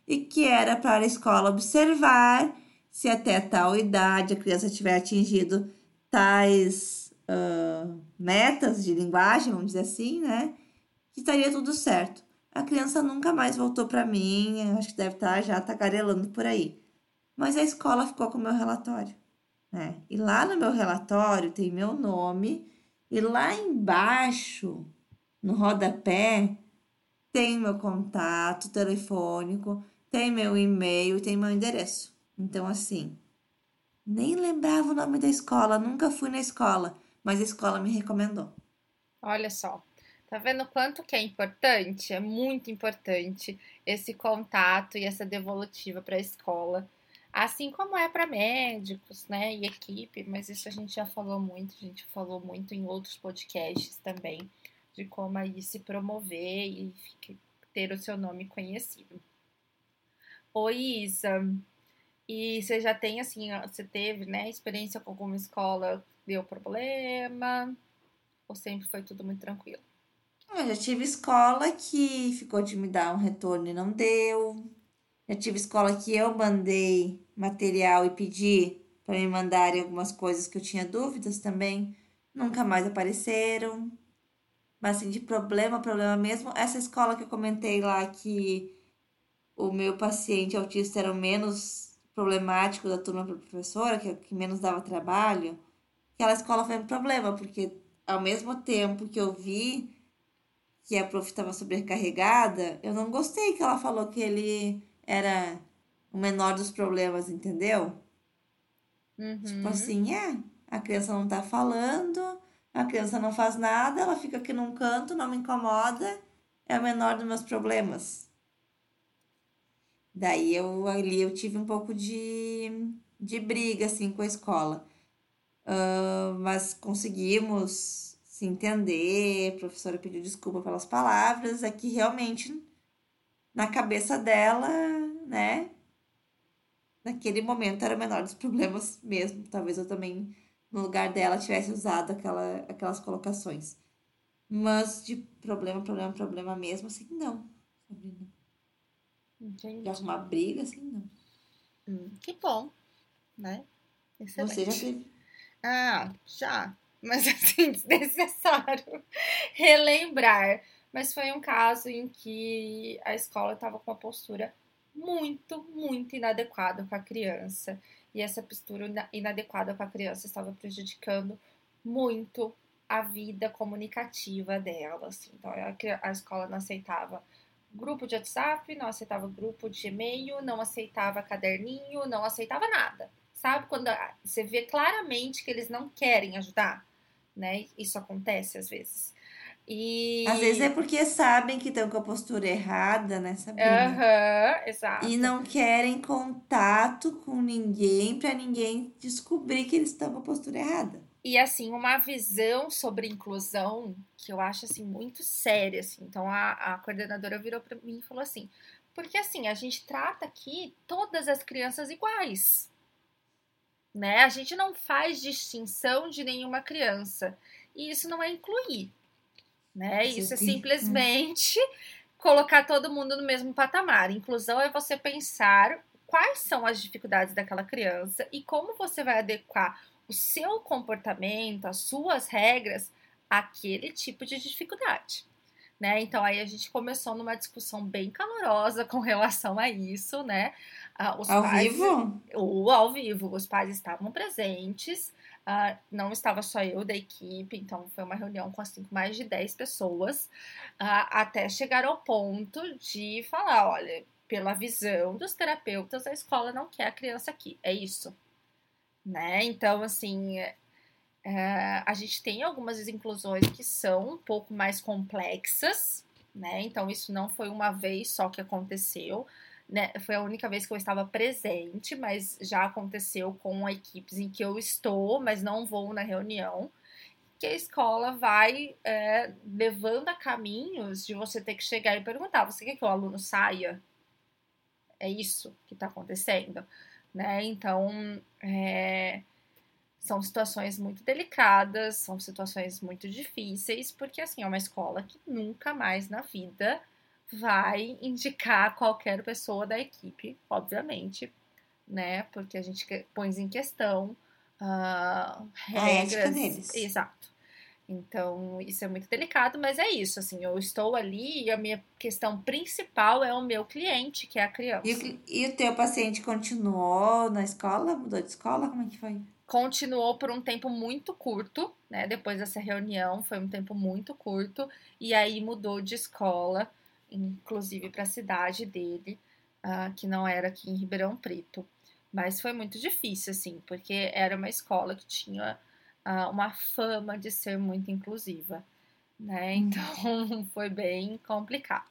e que era para a escola observar se até tal idade a criança tiver atingido tais uh, metas de linguagem, vamos dizer assim, né? Que estaria tudo certo. A criança nunca mais voltou para mim, acho que deve estar tá já tagarelando por aí. Mas a escola ficou com o meu relatório né? E lá no meu relatório tem meu nome e lá embaixo, no rodapé, tem meu contato telefônico, tem meu e-mail, tem meu endereço. Então, assim, nem lembrava o nome da escola, nunca fui na escola, mas a escola me recomendou. Olha só, tá vendo quanto que é importante? É muito importante esse contato e essa devolutiva para a escola Assim como é para médicos, né, e equipe, mas isso a gente já falou muito, a gente falou muito em outros podcasts também, de como aí se promover e ter o seu nome conhecido. Oi, Isa. E você já tem, assim, você teve, né, experiência com alguma escola deu problema? Ou sempre foi tudo muito tranquilo? Eu já tive escola que ficou de me dar um retorno e não deu. Já tive escola que eu mandei material e pedi para me mandarem algumas coisas que eu tinha dúvidas também. Nunca mais apareceram. Mas assim, de problema, problema mesmo. Essa escola que eu comentei lá que o meu paciente autista era o menos problemático da turma para professora, que, que menos dava trabalho. Aquela escola foi um problema, porque ao mesmo tempo que eu vi que a prof estava sobrecarregada, eu não gostei que ela falou que ele era o menor dos problemas, entendeu? Uhum. Tipo assim, é, a criança não tá falando, a criança não faz nada, ela fica aqui num canto, não me incomoda, é o menor dos meus problemas. Daí eu ali eu tive um pouco de, de briga assim com a escola. Uh, mas conseguimos se entender, a professora pediu desculpa pelas palavras, é que realmente na cabeça dela, né? Naquele momento era o menor dos problemas mesmo. Talvez eu também, no lugar dela, tivesse usado aquela, aquelas colocações. Mas de problema, problema, problema mesmo, assim, não. Sabrina. Entendi. De arrumar briga, assim, não. Hum, que bom, né? Excelente. Você já teve? Ah, já. Mas assim, desnecessário relembrar. Mas foi um caso em que a escola estava com uma postura muito, muito inadequada com a criança. E essa postura inadequada com a criança estava prejudicando muito a vida comunicativa dela. Assim. Então, a, a escola não aceitava grupo de WhatsApp, não aceitava grupo de e-mail, não aceitava caderninho, não aceitava nada. Sabe quando você vê claramente que eles não querem ajudar, né? Isso acontece às vezes. E... Às vezes é porque sabem que estão com a postura errada, né, Sabrina? Aham, exato. E não querem contato com ninguém para ninguém descobrir que eles estão com a postura errada. E assim, uma visão sobre inclusão que eu acho assim muito séria, assim. Então a, a coordenadora virou para mim e falou assim: "Porque assim, a gente trata aqui todas as crianças iguais. Né? A gente não faz distinção de nenhuma criança. E isso não é incluir né? Isso é simplesmente colocar todo mundo no mesmo patamar. Inclusão é você pensar quais são as dificuldades daquela criança e como você vai adequar o seu comportamento, as suas regras àquele tipo de dificuldade. Né? Então aí a gente começou numa discussão bem calorosa com relação a isso, né? Ah, os ao pais, vivo? Ou ao vivo, os pais estavam presentes, Uh, não estava só eu da equipe, então foi uma reunião com assim, mais de 10 pessoas, uh, até chegar ao ponto de falar: olha, pela visão dos terapeutas, a escola não quer a criança aqui, é isso. Né? Então, assim, é, a gente tem algumas inclusões que são um pouco mais complexas, né? Então, isso não foi uma vez só que aconteceu né, foi a única vez que eu estava presente, mas já aconteceu com equipes em que eu estou, mas não vou na reunião, que a escola vai é, levando a caminhos de você ter que chegar e perguntar: você quer que o aluno saia? É isso que está acontecendo, né? Então, é, são situações muito delicadas, são situações muito difíceis, porque assim é uma escola que nunca mais na vida vai indicar qualquer pessoa da equipe, obviamente, né? Porque a gente põe em questão uh, regras. deles. Exato. Então, isso é muito delicado, mas é isso, assim, eu estou ali e a minha questão principal é o meu cliente, que é a criança. E, e o teu paciente continuou na escola? Mudou de escola? Como é que foi? Continuou por um tempo muito curto, né? Depois dessa reunião, foi um tempo muito curto, e aí mudou de escola inclusive para a cidade dele, uh, que não era aqui em Ribeirão Preto. Mas foi muito difícil, assim, porque era uma escola que tinha uh, uma fama de ser muito inclusiva, né? Uhum. Então foi bem complicado.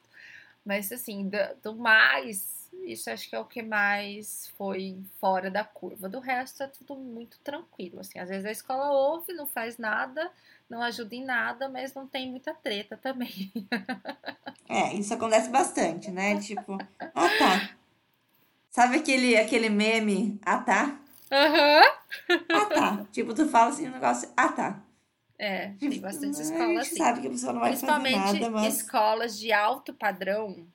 Mas, assim, do, do mais, isso acho que é o que mais foi fora da curva. Do resto é tudo muito tranquilo, assim. Às vezes a escola ouve, não faz nada, não ajuda em nada, mas não tem muita treta também. É, isso acontece bastante, né? Tipo, ah tá. Sabe aquele, aquele meme, ah tá? Aham. Uhum. Ah tá. Tipo, tu fala assim um negócio, ah tá. É, tem tipo, bastante escolas assim. sabe que a pessoa não vai Principalmente fazer nada, mas... escolas de alto padrão,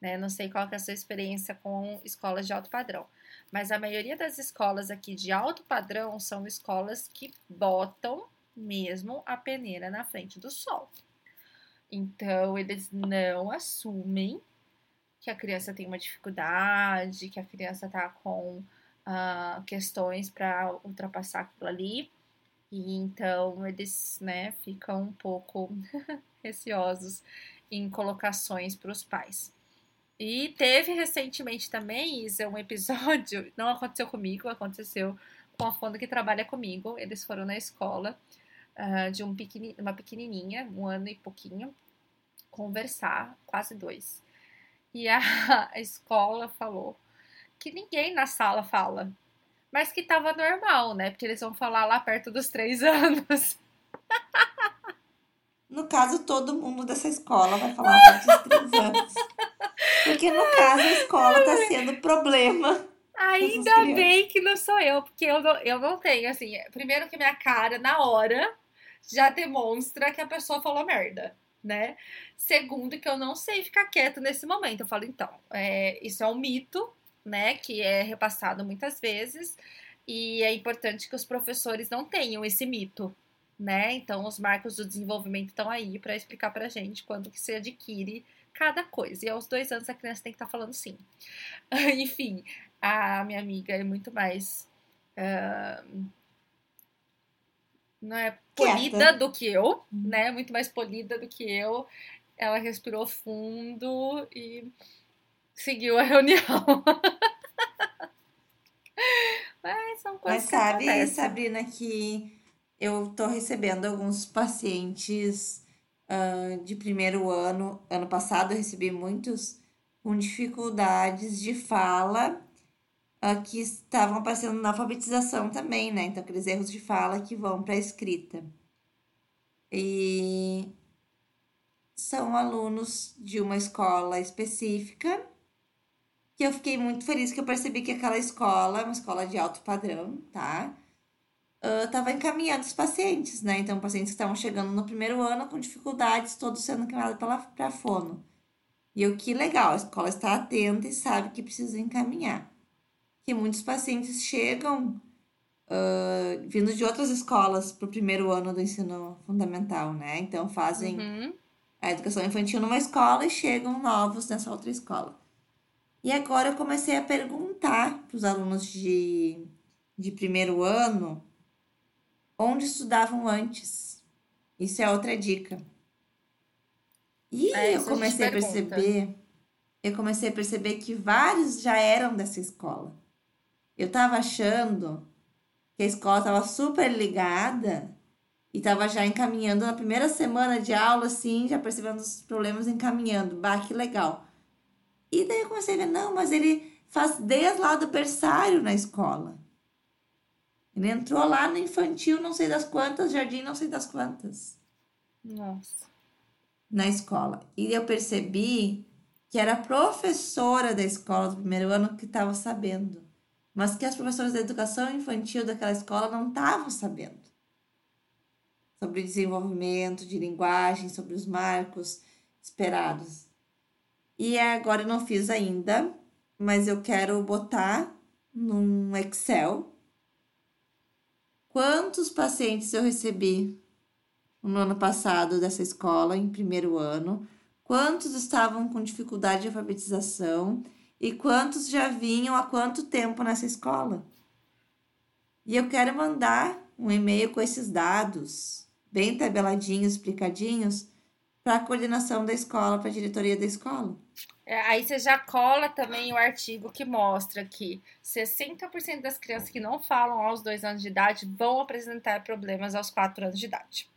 né? Não sei qual é a sua experiência com escolas de alto padrão. Mas a maioria das escolas aqui de alto padrão são escolas que botam mesmo a peneira na frente do sol. Então, eles não assumem que a criança tem uma dificuldade, que a criança está com uh, questões para ultrapassar aquilo ali. E então eles né, ficam um pouco receosos em colocações para os pais. E teve recentemente também, Isa, um episódio, não aconteceu comigo, aconteceu com a Fonda que trabalha comigo. Eles foram na escola uh, de um pequeni, uma pequenininha, um ano e pouquinho, conversar, quase dois. E a, a escola falou que ninguém na sala fala, mas que tava normal, né? Porque eles vão falar lá perto dos três anos. No caso, todo mundo dessa escola vai falar partir dos três anos. Porque no caso, a escola tá sendo problema. Ainda bem que não sou eu, porque eu não, eu não tenho, assim, primeiro que minha cara, na hora, já demonstra que a pessoa falou merda, né? Segundo, que eu não sei ficar quieto nesse momento. Eu falo, então, é, isso é um mito, né? Que é repassado muitas vezes. E é importante que os professores não tenham esse mito, né? Então, os marcos do desenvolvimento estão aí para explicar pra gente quando que se adquire cada coisa. E aos dois anos a criança tem que estar tá falando sim. Enfim, a minha amiga é muito mais. Uh, não é polida Quieta. do que eu, uhum. né? Muito mais polida do que eu. ela respirou fundo e seguiu a reunião. Mas são coisas Mas sabe. Sabrina, que eu tô recebendo alguns pacientes ah, de primeiro ano. Ano passado eu recebi muitos com dificuldades de fala, ah, que estavam aparecendo na alfabetização também, né? Então, aqueles erros de fala que vão para a escrita. E são alunos de uma escola específica, que eu fiquei muito feliz que eu percebi que aquela escola é uma escola de alto padrão, tá? Estava encaminhando os pacientes, né? Então, pacientes que estavam chegando no primeiro ano com dificuldades, todos sendo encaminhados pela para fono. E eu, que legal, a escola está atenta e sabe que precisa encaminhar. Que muitos pacientes chegam ah, vindo de outras escolas para o primeiro ano do ensino fundamental, né? Então, fazem Uhum. a educação infantil numa escola e chegam novos nessa outra escola. E agora eu comecei a perguntar para os alunos de, de primeiro ano onde estudavam antes. Isso é outra dica. E É, eu a gente comecei a pergunta. perceber, eu comecei a perceber que vários já eram dessa escola. Eu estava achando que a escola estava super ligada e estava já encaminhando na primeira semana de aula, assim, já percebendo os problemas, encaminhando. Bah, que legal. E daí eu comecei a ver, não, mas ele faz desde lá do berçário na escola. Ele entrou lá no infantil, não sei das quantas, jardim, não sei das quantas, Nossa. na escola. E eu percebi que era a professora da escola do primeiro ano que estava sabendo, mas que as professoras da educação infantil daquela escola não estavam sabendo sobre desenvolvimento de linguagem, sobre os marcos esperados. E agora eu não fiz ainda, mas eu quero botar num Excel quantos pacientes eu recebi no ano passado dessa escola, em primeiro ano, quantos estavam com dificuldade de alfabetização e quantos já vinham há quanto tempo nessa escola. E eu quero mandar um e-mail com esses dados, bem tabeladinhos, explicadinhos, para a coordenação da escola, para a diretoria da escola. É, Aí você já cola também o artigo que mostra que 60% das crianças que não falam aos dois anos de idade vão apresentar problemas aos quatro anos de idade.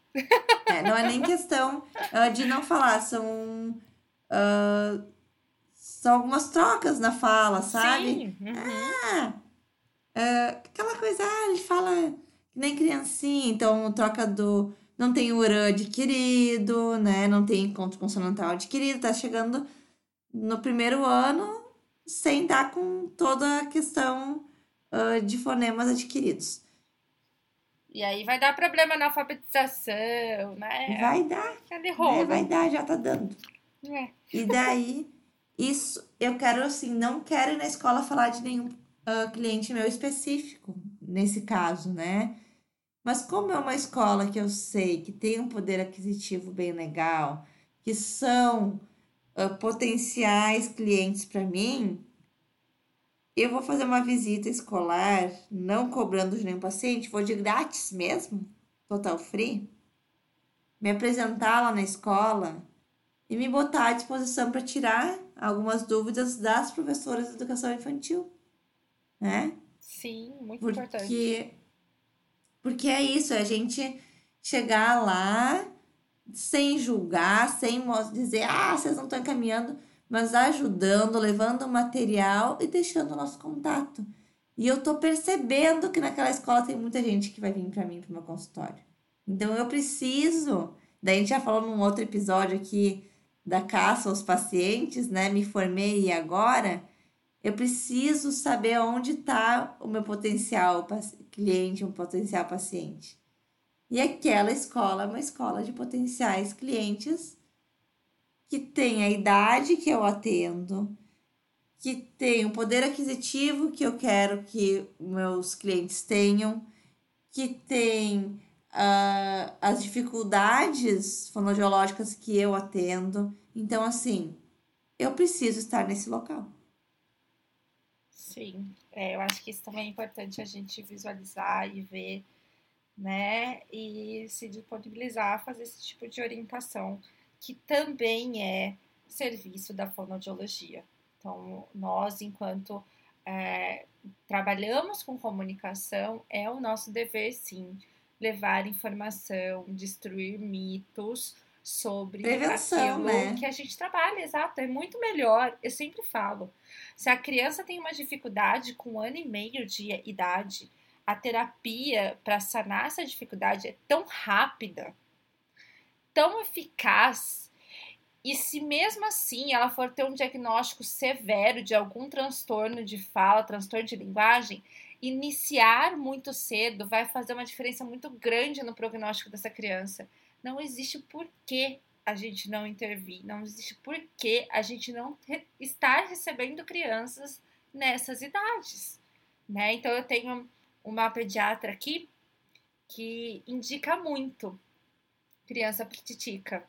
É, não é nem questão ah, de não falar, são, ah, são algumas trocas na fala, sabe? Sim. uhum. Ah, ah, aquela coisa, ah, ele fala que nem criancinha, então troca do. Não tem urã adquirido, né? Não tem encontro consonantal adquirido, tá chegando no primeiro ano sem dar com toda a questão ah, de fonemas adquiridos. E aí vai dar problema na alfabetização, né? Vai dar, Cadê né? rolo? Vai dar, já tá dando. É. E daí, isso, eu quero assim, não quero ir na escola falar de nenhum ah, cliente meu específico, nesse caso, né? Mas como é uma escola que eu sei que tem um poder aquisitivo bem legal, que são ah, potenciais clientes para mim, eu vou fazer uma visita escolar, não cobrando de nenhum paciente, vou de grátis mesmo, total free, me apresentar lá na escola e me botar à disposição para tirar algumas dúvidas das professoras de educação infantil, né? Sim, muito importante. Porque, porque é isso, é a gente chegar lá sem julgar, sem dizer, ah, vocês não estão encaminhando, mas ajudando, levando material e deixando o nosso contato. E eu tô percebendo que naquela escola tem muita gente que vai vir para mim, para meu consultório. Então eu preciso, daí a gente já falou num outro episódio aqui da caça aos pacientes, né? Me formei e agora eu preciso saber onde está o meu potencial cliente, um potencial paciente. E aquela escola é uma escola de potenciais clientes que tem a idade que eu atendo, que tem o poder aquisitivo que eu quero que meus clientes tenham, que tem ah, as dificuldades fonoaudiológicas que eu atendo. Então, assim, eu preciso estar nesse local. Sim, é, eu acho que isso também é importante a gente visualizar e ver, né? E se disponibilizar a fazer esse tipo de orientação que também é serviço da fonoaudiologia. Então, nós, enquanto é, trabalhamos com comunicação, é o nosso dever, sim, levar informação, destruir mitos sobre Prevenção, aquilo né? que a gente trabalha, exato. É muito melhor. Eu sempre falo, se a criança tem uma dificuldade com um ano e meio de idade, a terapia para sanar essa dificuldade é tão rápida, tão eficaz. E se mesmo assim ela for ter um diagnóstico severo de algum transtorno de fala, transtorno de linguagem, iniciar muito cedo vai fazer uma diferença muito grande no prognóstico dessa criança. Não existe porquê a gente não intervir, não existe porquê a gente não estar recebendo crianças nessas idades, né? Então eu tenho uma pediatra aqui que indica muito criança pititica,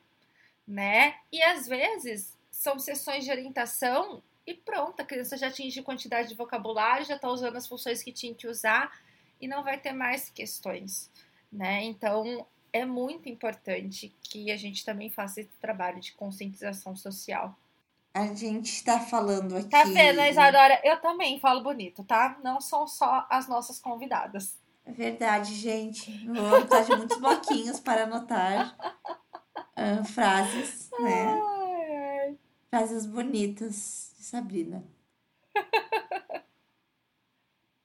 né? E às vezes são sessões de orientação e pronto, a criança já atinge quantidade de vocabulário, já está usando as funções que tinha que usar e não vai ter mais questões, né? Então é muito importante que a gente também faça esse trabalho de conscientização social. A gente está falando aqui. Tá vendo, Isadora? Eu também falo bonito, tá? Não são só as nossas convidadas. É verdade, gente. Vou botar de muitos bloquinhos para anotar uh, frases, né? Ai, ai. Frases bonitas de Sabrina.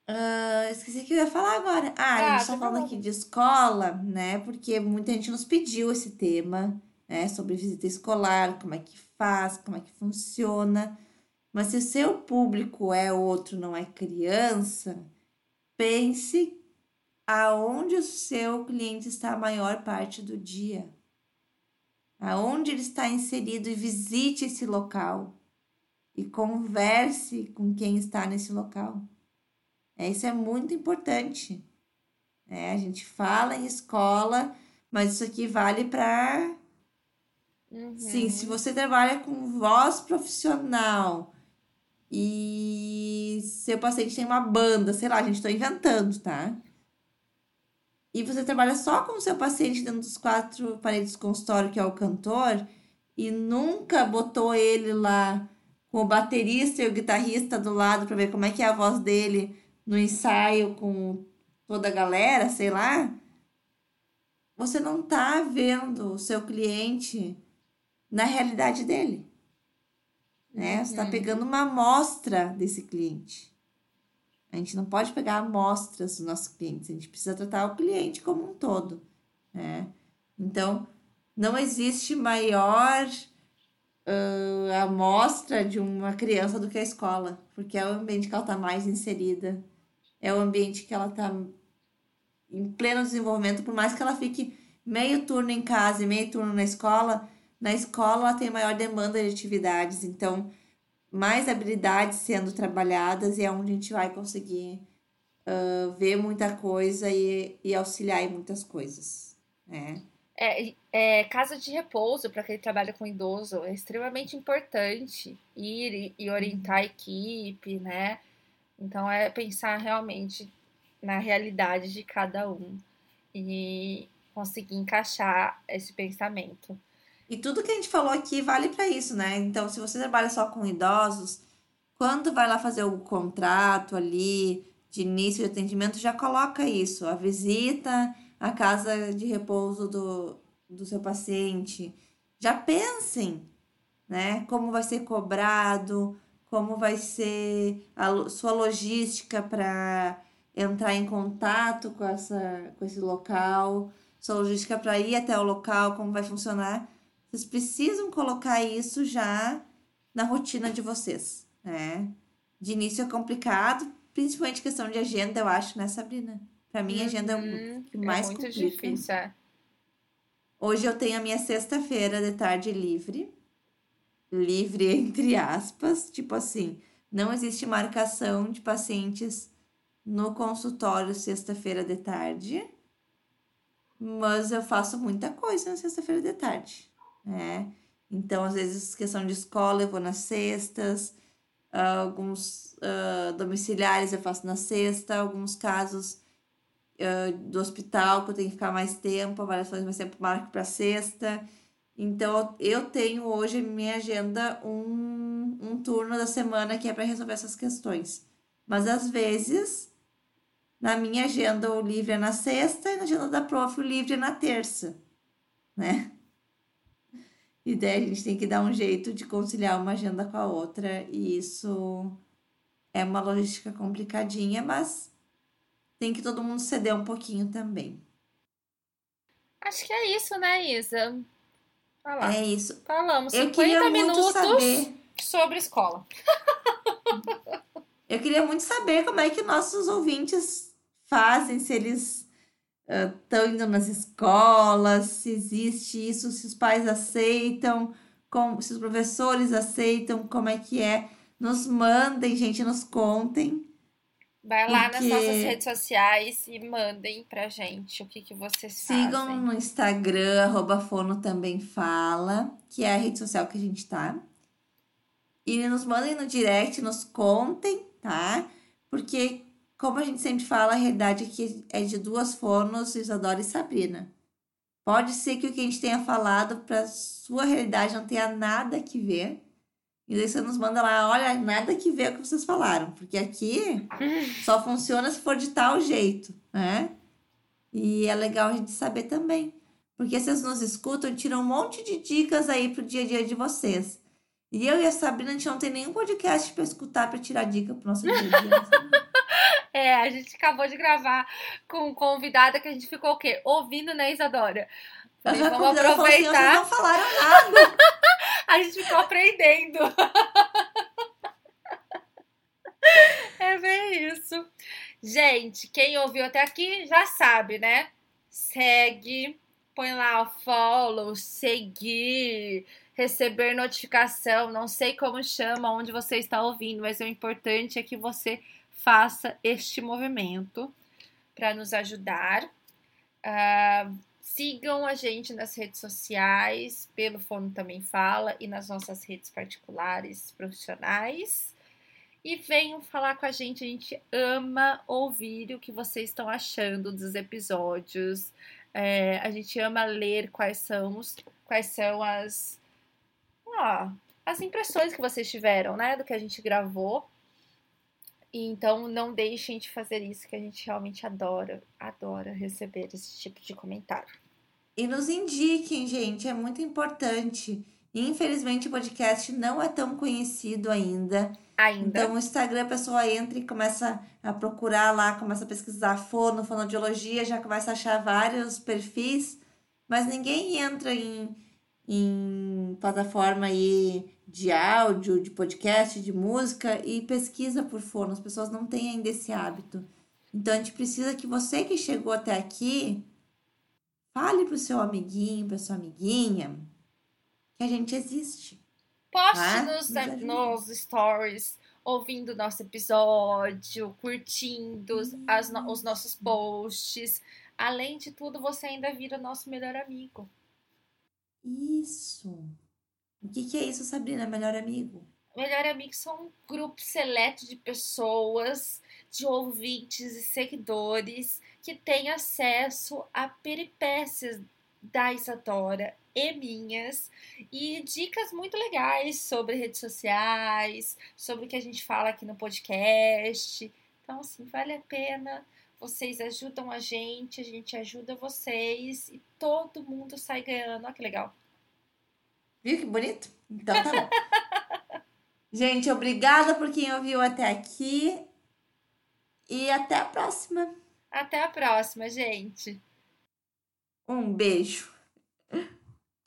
Uh, esqueci o que eu ia falar agora. Ah, a Ah, gente tá tá falando aqui de escola, né? Porque muita gente nos pediu esse tema, né? Sobre visita escolar, como é que faz, como é que funciona. Mas se o seu público é outro, não é criança, pense aonde o seu cliente está a maior parte do dia. Aonde ele está inserido e visite esse local. E converse com quem está nesse local. É, isso é muito importante. É, a gente fala em escola, mas isso aqui vale para. Uhum. Sim, se você trabalha com voz profissional e seu paciente tem uma banda, sei lá, a gente está inventando, tá? E você trabalha só com o seu paciente dentro dos quatro paredes do consultório, que é o cantor, e nunca botou ele lá com o baterista e o guitarrista do lado para ver como é que é a voz dele no ensaio com toda a galera, sei lá, você não tá vendo o seu cliente na realidade dele. Né? Você está Uhum. pegando uma amostra desse cliente. A gente não pode pegar amostras dos nossos clientes, a gente precisa tratar o cliente como um todo. Né? Então, não existe maior ah, amostra de uma criança do que a escola, porque é o ambiente que ela está mais inserida, é o ambiente que ela está em pleno desenvolvimento, por mais que ela fique meio turno em casa e meio turno na escola, na escola ela tem maior demanda de atividades, então mais habilidades sendo trabalhadas e é onde a gente vai conseguir ah, ver muita coisa e, e auxiliar em muitas coisas, né? É, é, casa de repouso para quem trabalha com idoso é extremamente importante ir e, e orientar a equipe, né? Então é pensar realmente na realidade de cada um e conseguir encaixar esse pensamento. E tudo que a gente falou aqui vale para isso, né? Então, se você trabalha só com idosos, quando vai lá fazer o contrato ali de início de atendimento, já coloca isso, a visita à casa de repouso do, do seu paciente. Já pensem, né? Como vai ser cobrado, como vai ser a sua logística para entrar em contato com essa, com esse local, sua logística para ir até o local, como vai funcionar. Vocês precisam colocar isso já na rotina de vocês, né? De início é complicado, principalmente questão de agenda, eu acho, né, Sabrina? Para mim, a agenda é o Uhum, que mais é muito complica. difícil, é. Hoje eu tenho a minha sexta-feira de tarde livre. Livre entre aspas, tipo assim, não existe marcação de pacientes no consultório sexta-feira de tarde, mas eu faço muita coisa na sexta-feira de tarde, né? Então, às vezes, questão de escola, eu vou nas sextas, ah, alguns ah, domiciliares eu faço na sexta, alguns casos ah, do hospital que eu tenho que ficar mais tempo, avaliações mais tempo, marco para sexta. Então, eu tenho hoje em minha agenda um, um turno da semana que é para resolver essas questões. Mas às vezes, na minha agenda, o livre é na sexta e na agenda da prof, o livre é na terça, né? E daí a gente tem que dar um jeito de conciliar uma agenda com a outra, e isso é uma logística complicadinha, mas tem que todo mundo ceder um pouquinho também. Acho que é isso, né, Isa? É isso. Falamos Eu 50 minutos saber... sobre escola. Eu queria muito saber como é que nossos ouvintes fazem, se eles estão uh, indo nas escolas, se existe isso, se os pais aceitam, como, se os professores aceitam, como é que é. Nos mandem, gente, nos contem. Vai lá nas nossas redes sociais e mandem pra gente o que, que vocês Sigam fazem. Sigam no Instagram, arroba Fono também fala, que é a rede social que a gente tá. E nos mandem no direct, nos contem, tá? Porque, como a gente sempre fala, a realidade aqui é de duas fonos, Isadora e Sabrina. Pode ser que o que a gente tenha falado para sua realidade não tenha nada que ver, e daí você nos manda lá, olha, nada que ver com o que vocês falaram, porque aqui só funciona se for de tal jeito, né? E é legal a gente saber também. Porque vocês nos escutam, tiram um monte de dicas aí pro dia a dia de vocês. E eu e a Sabrina, a gente não tem nenhum podcast para escutar para tirar dica pro nosso dia a dia. é, a gente acabou de gravar com convidada que a gente ficou o quê? Ouvindo, né, Isadora? Falei, vamos aproveitar. Assim, não falaram nada. a gente ficou aprendendo. é bem isso. Gente, quem ouviu até aqui já sabe, né? Segue, põe lá o follow, seguir, receber notificação. Não sei como chama, onde você está ouvindo, mas o importante é que você faça este movimento para nos ajudar. Uh, Sigam a gente nas redes sociais, pelo Fono Também Fala, e nas nossas redes particulares profissionais. E venham falar com a gente, a gente ama ouvir o que vocês estão achando dos episódios. É, a gente ama ler quais são, os, quais são as, ó, as impressões que vocês tiveram, né, do que a gente gravou. E então não deixem de fazer isso, que a gente realmente adora, adora receber esse tipo de comentário. E nos indiquem, gente, é muito importante. Infelizmente o podcast não é tão conhecido ainda. Ainda. Então o Instagram a pessoa entra e começa a procurar lá, começa a pesquisar fono, fonodiologia, já começa a achar vários perfis, mas ninguém entra em, em plataforma aí de áudio, de podcast, de música e pesquisa por fono. As pessoas não têm ainda esse hábito. Então a gente precisa que você que chegou até aqui fale pro seu amiguinho, pra sua amiguinha que a gente existe. Poste tá? nos, nos stories ouvindo nosso episódio, curtindo as, os nossos posts. Além de tudo, você ainda vira nosso melhor amigo. Isso. O que, que é isso, Sabrina? Melhor amigo? Melhor amigo são um grupo seleto de pessoas, de ouvintes e seguidores que tem acesso a peripécias da Isadora e minhas e dicas muito legais sobre redes sociais, sobre o que a gente fala aqui no podcast. Então, assim, vale a pena. Vocês ajudam a gente, a gente ajuda vocês e todo mundo sai ganhando. Olha que legal. Viu que bonito? Então tá bom. gente, obrigada por quem ouviu até aqui e até a próxima. Até a próxima, gente. Um beijo.